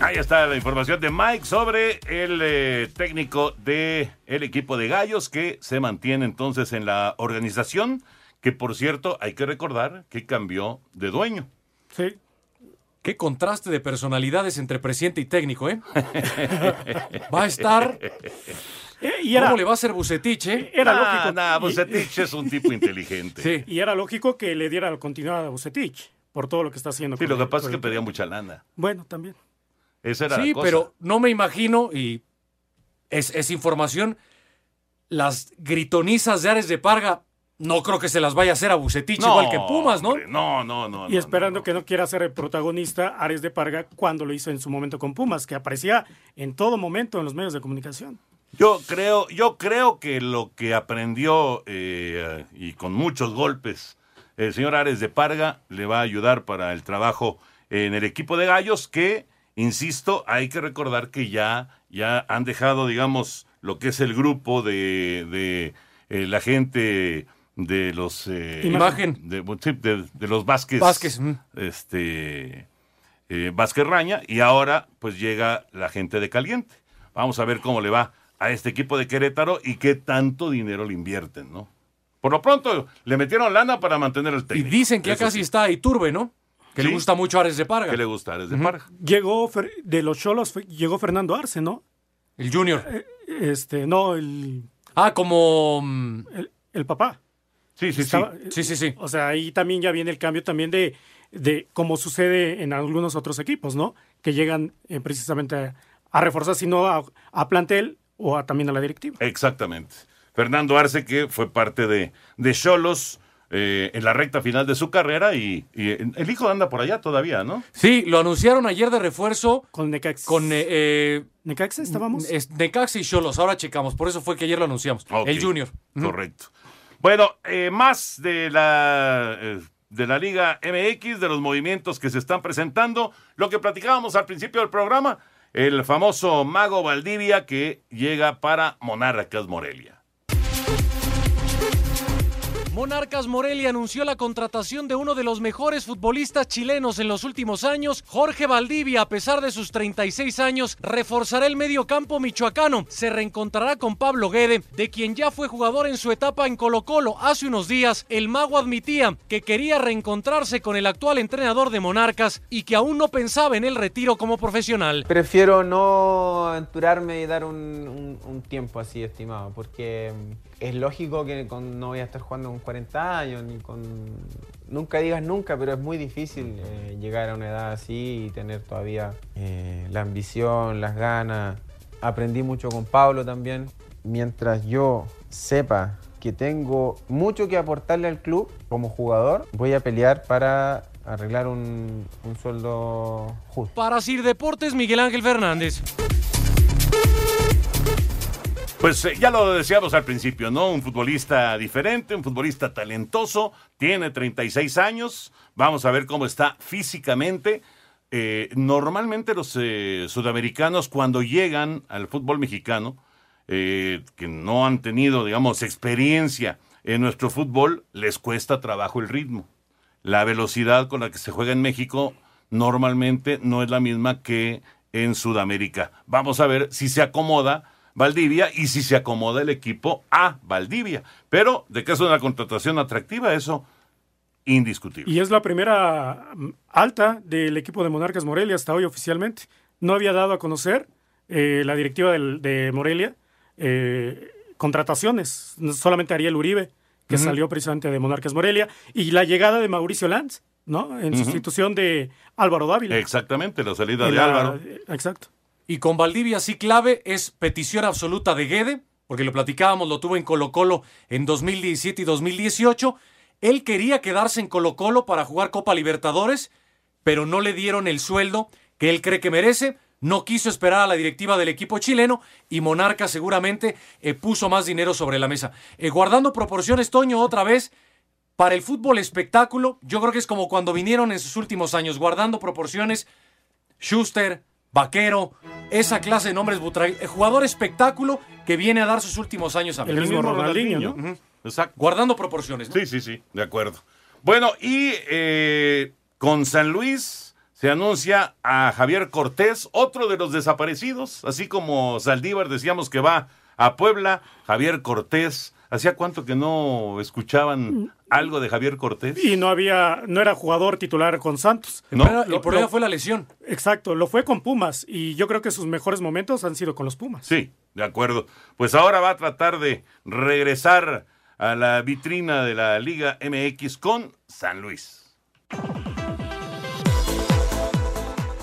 Ahí está la información de Mike sobre el eh, técnico del el equipo de Gallos que se mantiene entonces en la organización, que por cierto hay que recordar que cambió de dueño. Sí. Qué contraste de personalidades entre presidente y técnico, ¿eh? <laughs> Va a estar. Eh, y era- ¿Cómo le va a hacer Bucetich, eh? Era Nah, lógico. nah, Y- Bucetich es un tipo inteligente. <laughs> Sí. Y era lógico que le diera la continuidad a Bucetich por todo lo que está haciendo. Sí, con lo que el- pasa es que el- pedía mucha lana. Bueno, también. Esa era Sí, la cosa. pero no me imagino, y es, es información, las gritonizas de Ares de Parga, no creo que se las vaya a hacer a Bucetich, No, igual que Pumas, ¿no? hombre, No, no, no. Y esperando que no quiera ser el protagonista Ares de Parga cuando lo hizo en su momento con Pumas, que aparecía en todo momento en los medios de comunicación. Yo creo, yo creo que lo que aprendió eh, y con muchos golpes el señor Ares de Parga le va a ayudar para el trabajo en el equipo de Gallos que, insisto, hay que recordar que ya, ya han dejado, digamos, lo que es el grupo de, de eh, la gente de los eh, Imagen. de, de- de los Vázquez, Vázquez, mm. este eh, Vázquez Raña y ahora pues llega la gente de Caliente. Vamos a ver cómo le va a este equipo de Querétaro y qué tanto dinero le invierten, ¿no? Por lo pronto le metieron lana para mantener el Y técnico. dicen que ya casi sí. está Iturbe, ¿no? Que le gusta mucho Ares de Parga. ¿Qué le gusta? Ares de. Parga. Llegó Fer- de los Cholos, llegó Fernando Arce, ¿no? El Junior. Este, no, el, Ah, como... mm, el, el papá. Sí, sí, Estaba- Sí, sí, sí. O sea, ahí también ya viene el cambio también de, de como sucede en algunos otros equipos, ¿no? Que llegan eh, precisamente a, a reforzar, sino a, a plantel o a- también a la directiva. Exactamente. Fernando Arce, que fue parte de de Cholos eh, en la recta final de su carrera y, y el hijo anda por allá todavía, ¿no? Sí, lo anunciaron ayer de refuerzo Con Necax. con eh, eh, Necaxa estábamos. es- Necaxa y Cholos. Ahora checamos, por eso fue que ayer lo anunciamos. El Junior. Correcto. Bueno, eh, más de la, eh, de la Liga MX, de los movimientos que se están presentando, lo que platicábamos al principio del programa, el famoso mago Valdivia que llega para Monarcas Morelia. Monarcas Morelia anunció la contratación de uno de los mejores futbolistas chilenos en los últimos años, Jorge Valdivia, a pesar de sus 36 años, reforzará el medio campo michoacano. Se reencontrará con Pablo Guede, de quien ya fue jugador en su etapa en Colo Colo. Hace unos días, el mago admitía que quería reencontrarse con el actual entrenador de Monarcas y que aún no pensaba en el retiro como profesional. Prefiero no aventurarme y dar un, tiempo así estimado, porque es lógico que con- no voy a estar jugando con 40 años, ni con... Nunca digas nunca, pero es muy difícil eh, llegar a una edad así y tener todavía eh, la ambición, las ganas. Aprendí mucho con Pablo también. Mientras yo sepa que tengo mucho que aportarle al club como jugador, voy a pelear para arreglar un, un sueldo justo. Para Sir Deportes, Miguel Ángel Fernández. Pues eh, ya lo decíamos al principio, ¿no? Un futbolista diferente, un futbolista talentoso, tiene 36 años, vamos a ver cómo está físicamente. Eh, normalmente los eh, sudamericanos cuando llegan al fútbol mexicano, que no han tenido, digamos, experiencia en nuestro fútbol, les cuesta trabajo el ritmo. La velocidad con la que se juega en México normalmente no es la misma que en Sudamérica. Vamos a ver si se acomoda Valdivia y si se acomoda el equipo a Valdivia. Pero de que es una contratación atractiva, eso indiscutible. Y es la primera mm, alta del equipo de Monarcas Morelia hasta hoy oficialmente. No había dado a conocer eh, la directiva del- de Morelia eh, contrataciones. Solamente Ariel Uribe, que salió precisamente de Monarcas Morelia, y la llegada de Mauricio Lanz, ¿no? En sustitución de Álvaro Dávila. Exactamente, la salida En de la- Álvaro. Exacto. Y con Valdivia sí clave es petición absoluta de Guede, porque lo platicábamos, lo tuvo en Colo Colo en 2017 y 2018. Él quería quedarse en Colo Colo para jugar Copa Libertadores, pero no le dieron el sueldo que él cree que merece. No quiso esperar a la directiva del equipo chileno y Monarca seguramente eh, puso más dinero sobre la mesa. Eh, guardando proporciones, Toño, otra vez, para el fútbol espectáculo, yo creo que es como cuando vinieron en sus últimos años, guardando proporciones, Schuster, Vaquero, esa clase de nombres Butray, el jugador espectáculo que viene a dar sus últimos años a El mismo Ronaldinho, ¿no? Exacto. Guardando proporciones. ¿no? Sí, sí, sí, de acuerdo. Bueno, y eh, con San Luis se anuncia a Javier Cortés, otro de los desaparecidos, así como Saldívar decíamos que va a Puebla, Javier Cortés. ¿Hacía cuánto que no escuchaban algo de Javier Cortés? Y no había, no era jugador titular con Santos. No. Pero el problema fue la lesión. Exacto, lo fue con Pumas y yo creo que sus mejores momentos han sido con los Pumas. Sí, de acuerdo. Pues ahora va a tratar de regresar a la vitrina de la Liga MX con San Luis.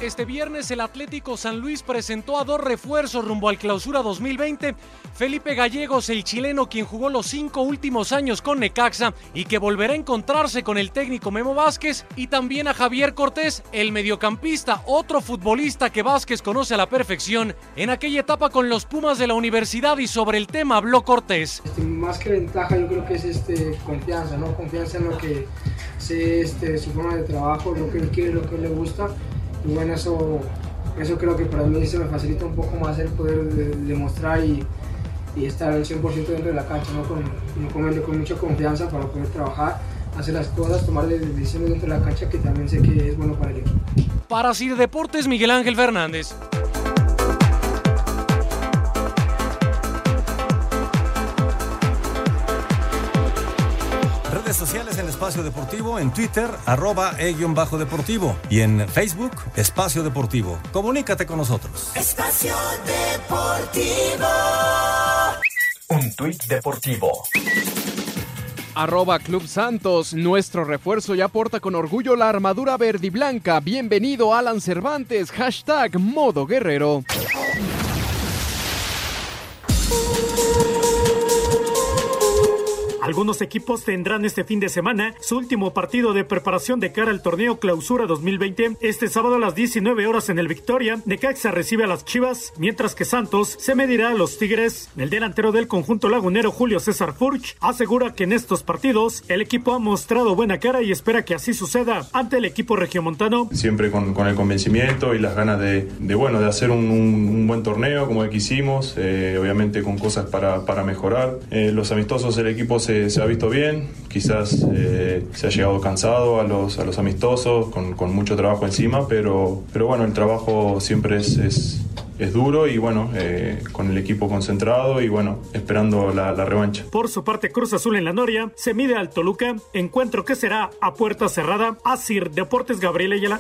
Este viernes el Atlético San Luis presentó a dos refuerzos rumbo al clausura 2020. Felipe Gallegos, el chileno quien jugó los cinco últimos años con Necaxa y que volverá a encontrarse con el técnico Memo Vázquez. Y también a Javier Cortés, el mediocampista, otro futbolista que Vázquez conoce a la perfección. En aquella etapa con los Pumas de la universidad y sobre el tema habló Cortés. Este, más que ventaja yo creo que es este, confianza, ¿no? Confianza en lo que sé, este, su forma de trabajo, lo que él quiere, lo que él le gusta. Y bueno, eso, eso creo que para mí se me facilita un poco más el poder de- demostrar y, estar al 100% dentro de la cancha, ¿no? Con, con mucha confianza para poder trabajar, hacer las cosas, tomar decisiones dentro de la cancha que también sé que es bueno para el equipo. Para Sir Deportes, Miguel Ángel Fernández. Sociales en Espacio Deportivo, en Twitter, arroba e-bajo deportivo y en Facebook, Espacio Deportivo. Comunícate con nosotros. Espacio Deportivo. Un tuit deportivo. Arroba Club Santos, nuestro refuerzo ya porta con orgullo la armadura verde y blanca. Bienvenido Alan Cervantes, hashtag modo guerrero. Algunos equipos tendrán este fin de semana su último partido de preparación de cara al torneo Clausura 2020. Este sábado a las 19 horas en el Victoria, Necaxa recibe a las Chivas, mientras que Santos se medirá a los Tigres. El delantero del conjunto lagunero Julio César Furch asegura que en estos partidos el equipo ha mostrado buena cara y espera que así suceda ante el equipo regiomontano. Siempre con, el convencimiento y las ganas de, bueno, de hacer un, buen torneo como el que hicimos, eh, obviamente con cosas para, para mejorar. Eh, los amistosos el equipo se, se ha visto bien, quizás eh, se ha llegado cansado a los, a los amistosos, con, con mucho trabajo encima, pero, pero bueno, el trabajo siempre es, es, es duro y bueno, eh, con el equipo concentrado y bueno, esperando la, la revancha. Por su parte, Cruz Azul en la Noria se mide al Toluca, encuentro que será a puerta cerrada. Asir Deportes Gabriel Ayala.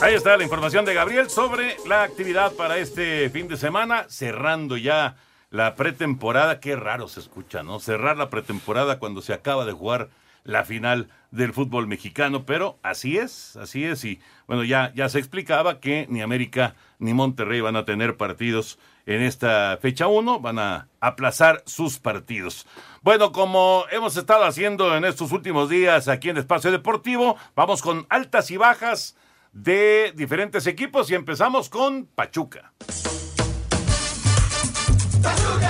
Ahí está la información de Gabriel sobre la actividad para este fin de semana, cerrando ya la pretemporada, qué raro se escucha, ¿no? Cerrar la pretemporada cuando se acaba de jugar la final del fútbol mexicano, pero así es, así es. Y bueno, ya, ya se explicaba que ni América ni Monterrey van a tener partidos en esta fecha 1, van a aplazar sus partidos. Bueno, como hemos estado haciendo en estos últimos días aquí en Espacio Deportivo, vamos con altas y bajas de diferentes equipos y empezamos con Pachuca. Pachuca.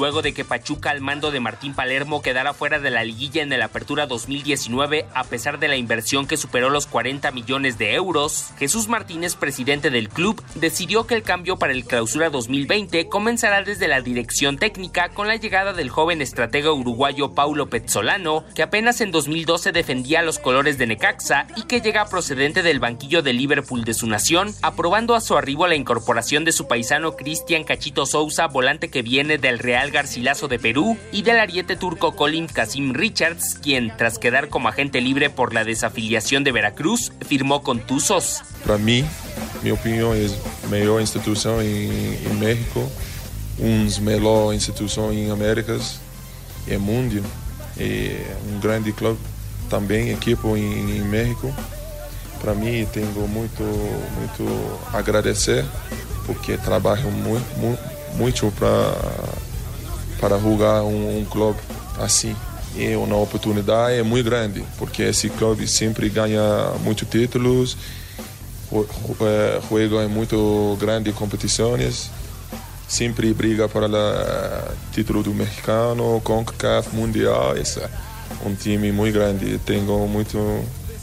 Luego de que Pachuca al mando de Martín Palermo quedara fuera de la liguilla en el Apertura 2019 a pesar de la inversión que superó los 40 millones de euros, Jesús Martínez, presidente del club, decidió que el cambio para el Clausura 2020 comenzará desde la dirección técnica con la llegada del joven estratega uruguayo Paulo Pezzolano, que apenas en 2012 defendía los colores de Necaxa y que llega procedente del banquillo de Liverpool de su nación, aprobando a su arribo la incorporación de su paisano Cristian Cachito Sousa, volante que viene del Real Garcilaso de Perú y del ariete turco Colin Kasim Richards, quien, tras quedar como agente libre por la desafiliación de Veracruz, firmó con Tuzos. Para mí, mi opinión es mejor institución en, en México, una mejor institución en Américas y en mundo, y un grande club también, equipo en, México. Para mí, tengo mucho, mucho agradecer porque trabajo muy, mucho para para jugar um, um clube assim. E uma oportunidade muito grande, porque esse clube sempre ganha muitos títulos, joga em muito grandes competições, sempre briga para o título do mexicano, CONCACAF, Mundial. É um time muito grande, tenho muito,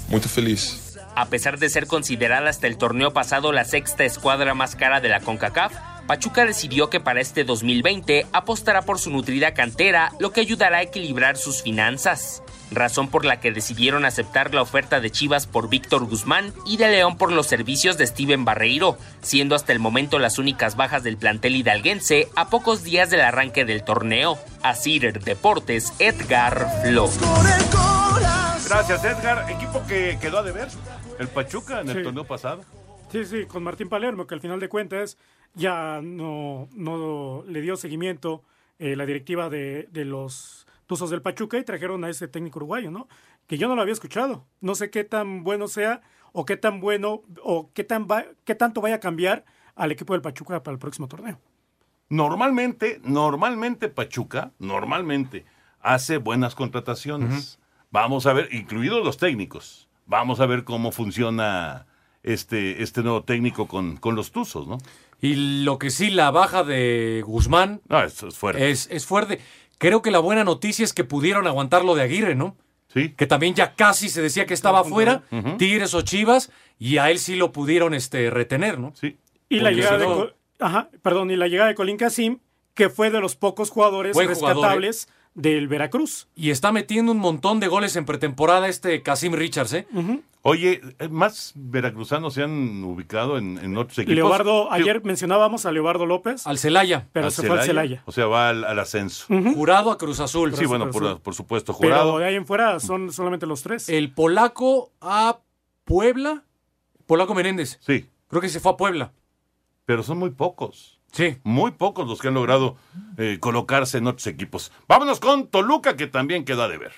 muito feliz. A pesar de ser considerada hasta el torneo pasado la sexta escuadra más cara de la CONCACAF, Pachuca decidió que para este 2020 apostará por su nutrida cantera, lo que ayudará a equilibrar sus finanzas. Razón por la que decidieron aceptar la oferta de Chivas por Víctor Guzmán y de León por los servicios de Steven Barreiro, siendo hasta el momento las únicas bajas del plantel hidalguense a pocos días del arranque del torneo. Asir Deportes, Edgar Flo. Gracias, Edgar. Equipo que quedó a deber, el Pachuca en el Sí. torneo pasado. Sí, sí, con Martín Palermo, que al final de cuentas ya no, no le dio seguimiento eh, la directiva de, de los Tuzos del Pachuca y trajeron a ese técnico uruguayo, ¿no? Que yo no lo había escuchado. No sé qué tan bueno sea o qué tan bueno o qué, tan va- qué tanto vaya a cambiar al equipo del Pachuca para el próximo torneo. Normalmente, normalmente Pachuca, normalmente hace buenas contrataciones. Vamos a ver, incluidos los técnicos. Vamos a ver cómo funciona este, este nuevo técnico con, con los Tuzos, ¿no? Y lo que sí, la baja de Guzmán No, eso es fuerte. es, es fuerte. Creo que la buena noticia es que pudieron aguantar lo de Aguirre, ¿no? Sí. Que también ya casi se decía que estaba fuera, Ujú. Tigres o Chivas, y a él sí lo pudieron este, retener, ¿no? Sí. Y la llegada de ajá, perdón, y la llegada de Colín Casim, que fue de los pocos jugadores Buen jugador, ¿eh? rescatables del Veracruz. Y está metiendo un montón de goles en pretemporada este Casim Richards, ¿eh? Oye, eh, más veracruzanos se han ubicado en, en otros equipos. Leobardo, ayer mencionábamos a Leobardo López. Al Celaya. Pero al se fue al Celaya. O sea, va al, al ascenso. Jurado a Cruz Azul. Sí, bueno, Cruz por, Azul. por supuesto, jurado. Pero de ahí en fuera son solamente los tres. El polaco a Puebla. Polaco Menéndez. Sí, Creo que se fue a Puebla. pero son muy pocos. Sí. Muy pocos los que han logrado eh, colocarse en otros equipos. Vámonos con Toluca, que también quedó a deber.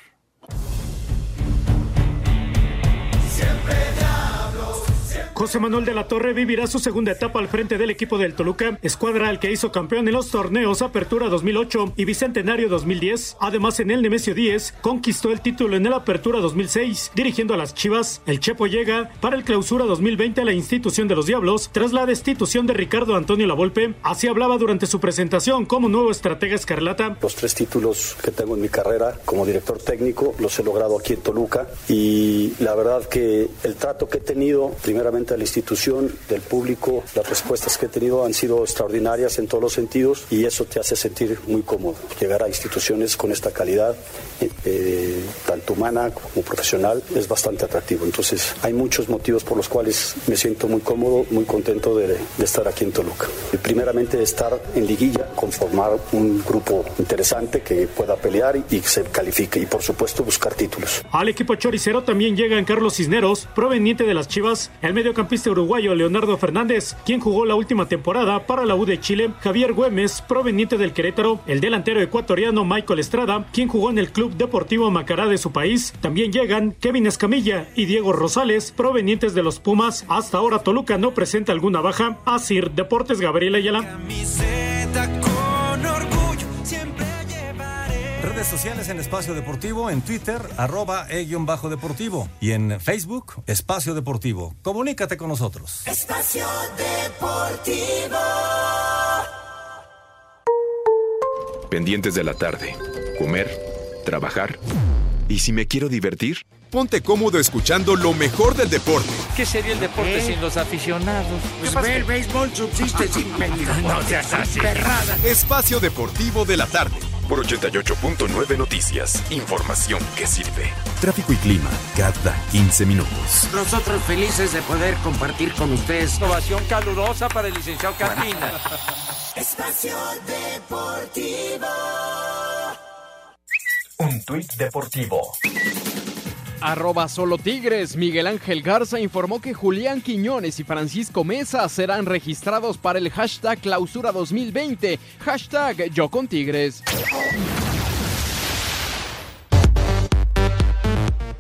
José Manuel de la Torre vivirá su segunda etapa al frente del equipo del Toluca, escuadra al que hizo campeón en los torneos Apertura 2008 y Bicentenario 2010. Además, en el Nemesio 10 conquistó el título en el Apertura 2006, dirigiendo a las Chivas. El Chepo llega para el Clausura 2020 a la institución de los Diablos tras la destitución de Ricardo Antonio Lavolpe. Así hablaba durante su presentación como nuevo estratega escarlata. Los tres títulos que tengo en mi carrera como director técnico los he logrado aquí en Toluca y la verdad que el trato que he tenido, primeramente a la institución, del público, las respuestas que he tenido han sido extraordinarias en todos los sentidos y eso te hace sentir muy cómodo. Llegar a instituciones con esta calidad, eh, tanto humana como profesional, es bastante atractivo. Entonces hay muchos motivos por los cuales me siento muy cómodo, muy contento de, de estar aquí en Toluca. Y primeramente estar en liguilla, conformar un grupo interesante que pueda pelear y, se califique y por supuesto buscar títulos. Al equipo choricero también llegan Carlos Cisneros, proveniente de las Chivas. El mediocampista mediocampista uruguayo Leonardo Fernández, quien jugó la última temporada para la U de Chile, Javier Güemes, proveniente del Querétaro, el delantero ecuatoriano Michael Estrada, quien jugó en el Club Deportivo Macará de su país. También llegan Kevin Escamilla y Diego Rosales, provenientes de los Pumas. Hasta ahora Toluca no presenta alguna baja. Asir Deportes Gabriel Ayala. Redes sociales en Espacio Deportivo, en Twitter, arroba e-bajo deportivo y en Facebook, Espacio Deportivo. Comunícate con nosotros. Espacio Deportivo. Pendientes de la tarde. Comer, trabajar. ¿Y si me quiero divertir? Ponte cómodo escuchando lo mejor del deporte. ¿Qué sería el deporte sin los aficionados? Pues ve, el béisbol subsiste sin <laughs> No seas así. Perrada. Espacio Deportivo de la tarde. Por 88.9 Noticias. Información que sirve. Tráfico y clima cada 15 minutos. Nosotros felices de poder compartir con ustedes. Ovación calurosa para el licenciado Carmina. Espacio Deportivo. Un tuit deportivo. Arroba solo Tigres. Miguel Ángel Garza informó que Julián Quiñones y Francisco Mesa serán registrados para el hashtag clausura 2020. Hashtag yo con Tigres.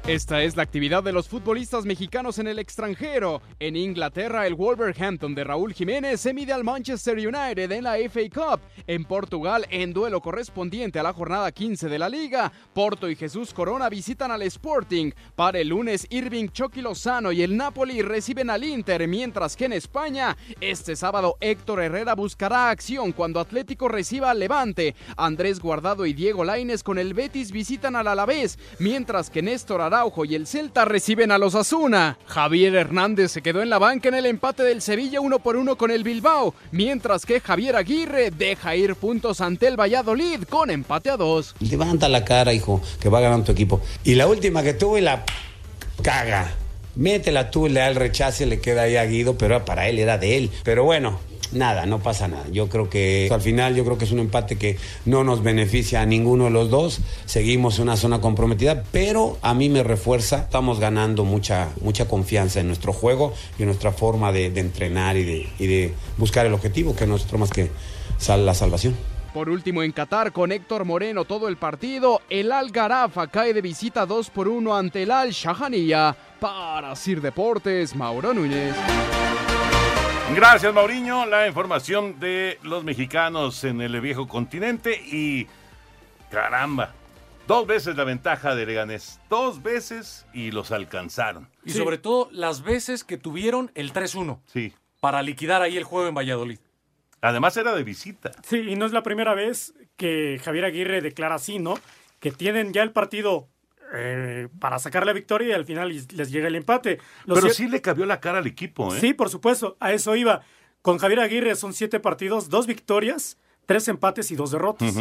Esta es la actividad de los futbolistas mexicanos en el extranjero. En Inglaterra, el Wolverhampton de Raúl Jiménez se mide al Manchester United en la FA Cup. En Portugal, en duelo correspondiente a la jornada 15 de la liga, Porto y Jesús Corona visitan al Sporting. Para el lunes, Irving Chucky Lozano y el Napoli reciben al Inter, mientras que en España, este sábado Héctor Herrera buscará acción cuando Atlético reciba al Levante. Andrés Guardado y Diego Laines con el Betis visitan al Alavés, mientras que Néstor Y el Celta reciben a los Asuna. Javier Hernández se quedó en la banca en el empate del Sevilla uno por uno con el Bilbao, mientras que Javier Aguirre deja ir puntos ante el Valladolid con empate a dos. Levanta la cara, hijo, que va ganando tu equipo. Y la última que tuve la caga. Métela tú, le da el rechazo y le queda ahí a Guido, pero para él era de él. Pero bueno, nada, no pasa nada. Yo creo que al final yo creo que es un empate que no nos beneficia a ninguno de los dos. Seguimos una zona comprometida, pero a mí me refuerza. Estamos ganando mucha mucha confianza en nuestro juego y en nuestra forma de, entrenar y de, buscar el objetivo, que es otro más que sal, la salvación. Por último, en Qatar, con Héctor Moreno todo el partido, el Al Garafa cae de visita 2 por 1 ante el Al Shahaniya. Para Sir Deportes, Mauro Núñez. Gracias, Mauriño. La información de los mexicanos en el viejo continente y caramba, dos veces la ventaja de Leganés, dos veces y los alcanzaron. Y sobre todo las veces que tuvieron el 3-1. Sí. Para liquidar ahí el juego en Valladolid. Además era de visita. Sí, y no es la primera vez que Javier Aguirre declara así, ¿no? Que tienen ya el partido eh, para sacar la victoria y al final les llega el empate. Pero sí le cambió la cara al equipo, ¿eh? Sí, por supuesto, a eso iba. Con Javier Aguirre son siete partidos, dos victorias, tres empates y dos derrotas.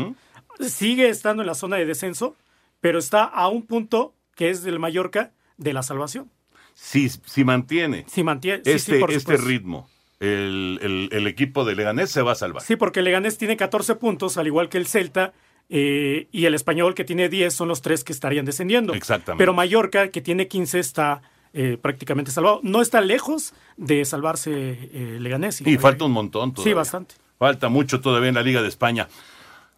Sigue estando en la zona de descenso, pero está a un punto que es del Mallorca de la salvación. Si, si mantiene Si mantiene este, sí, este ritmo, el, el- el equipo de Leganés se va a salvar. Sí, porque Leganés tiene 14 puntos, al igual que el Celta, eh, y el Español, que tiene 10, son los tres que estarían descendiendo. Exactamente. Pero Mallorca, que tiene 15, está eh, prácticamente salvado. No está lejos de salvarse eh, Leganés. Y falta un montón Sí, todavía. bastante. Falta mucho todavía en la Liga de España.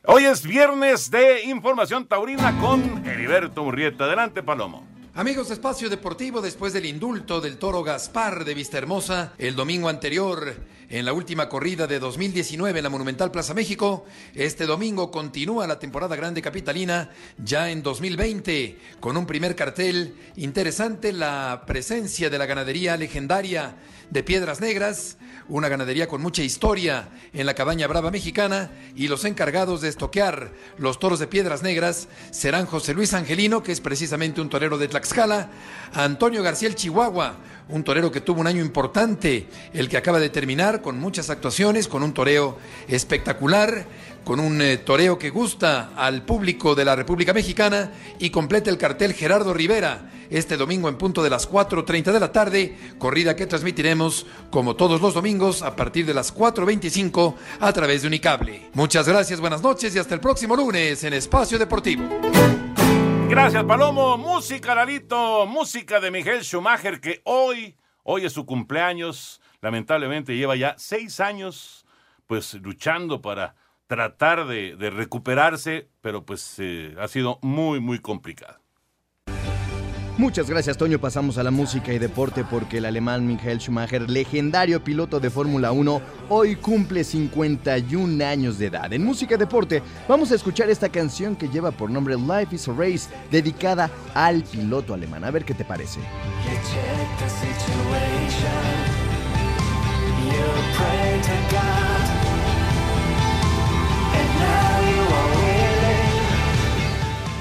Hoy es viernes de Información Taurina con Heriberto Murrieta. Adelante, Palomo. Amigos de Espacio Deportivo, después del indulto del toro Gaspar de Vista Hermosa, el domingo anterior, en la última corrida de 2019 en la Monumental Plaza México, este domingo continúa la temporada grande capitalina ya en 2020, con un primer cartel interesante, la presencia de la ganadería legendaria de Piedras Negras, una ganadería con mucha historia en la cabaña brava mexicana y los encargados de estoquear los toros de Piedras Negras serán José Luis Angelino, que es precisamente un torero de Tlaxcala, Antonio García Chihuahua, un torero que tuvo un año importante, el que acaba de terminar con muchas actuaciones, con un toreo espectacular, con un eh, toreo que gusta al público de la República Mexicana y completa el cartel Gerardo Rivera este domingo en punto de las 4.30 de la tarde, corrida que transmitiremos como todos los domingos a partir de las 4.25 a través de Unicable. Muchas gracias, buenas noches y hasta el próximo lunes en Espacio Deportivo. Gracias, Palomo. Música, Lalito. Música de Miguel Schumacher, que hoy, Hoy es su cumpleaños. Lamentablemente lleva ya seis años pues luchando para tratar de, recuperarse, pero pues eh, ha sido muy, muy complicado. Muchas gracias, Toño. Pasamos a la música y deporte porque el alemán Michael Schumacher, legendario piloto de Fórmula 1, hoy cumple 51 años de edad. En música y deporte vamos a escuchar esta canción que lleva por nombre Life is a Race, dedicada al piloto alemán. A ver qué te parece.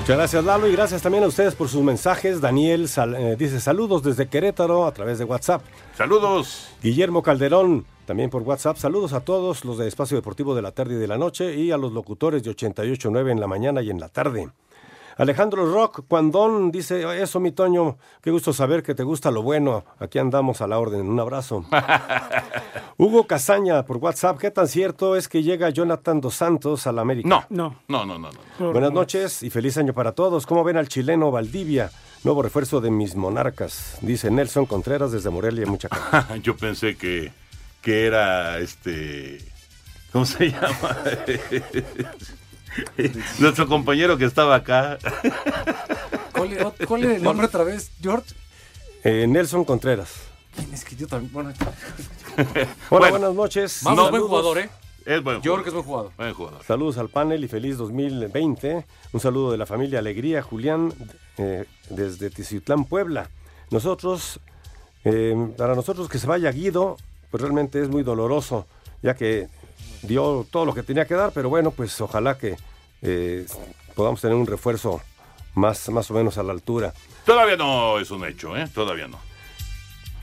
Muchas gracias Lalo y gracias también a ustedes por sus mensajes. Daniel sal- eh, dice saludos desde Querétaro a través de WhatsApp. Saludos. Guillermo Calderón también por WhatsApp. Saludos a todos los de Espacio Deportivo de la tarde y de la noche y a los locutores de 88.9 en la mañana y en la tarde. Alejandro Rock Cuandón dice, eso mi Toño, qué gusto saber que te gusta lo bueno. Aquí andamos a la orden. Un abrazo. <laughs> Hugo Casaña por WhatsApp, ¿qué tan cierto es que llega Jonathan Dos Santos a la América? No. No. No, no, no. no. Buenas noches y feliz año para todos. ¿Cómo ven al chileno Valdivia? Nuevo refuerzo de mis monarcas, dice Nelson Contreras desde Morelia, mucha <laughs> Yo pensé que, que era este. ¿Cómo se <laughs> llama? <laughs> Nuestro compañero que estaba acá. <laughs> ¿Cuál, cuál el nombre otra vez, George? Eh, Nelson Contreras. ¿Quién es que yo también? Bueno, <laughs> Hola, buenas noches. Más Saludos. buen jugador, ¿eh? Es buen Yo creo que es buen jugador. Buen jugador. Saludos al panel y feliz 2020. Un saludo de la familia Alegría, Julián, eh, desde Tiziutlán, Puebla. Nosotros, eh, para nosotros que se vaya Guido, pues realmente es muy doloroso, ya que dio todo lo que tenía que dar, pero bueno, pues ojalá que eh, podamos tener un refuerzo más, más o menos a la altura. Todavía no es un hecho, ¿eh? Todavía no.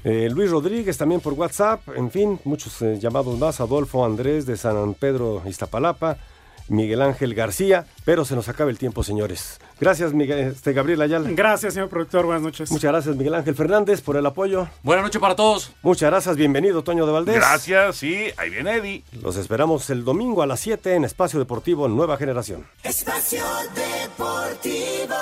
Eh, Luis Rodríguez también por WhatsApp, en fin, muchos eh, llamados más. Adolfo Andrés de San Pedro Iztapalapa, Miguel Ángel García, pero se nos acaba el tiempo, señores. Gracias, Miguel, este, Gabriel Ayala. Gracias, señor productor. Buenas noches. Muchas gracias, Miguel Ángel Fernández, por el apoyo. Buenas noches para todos. Muchas gracias, bienvenido, Toño de Valdés. Gracias, sí, ahí viene Eddie. Los esperamos el domingo a las 7 en Espacio Deportivo Nueva Generación. Espacio Deportivo.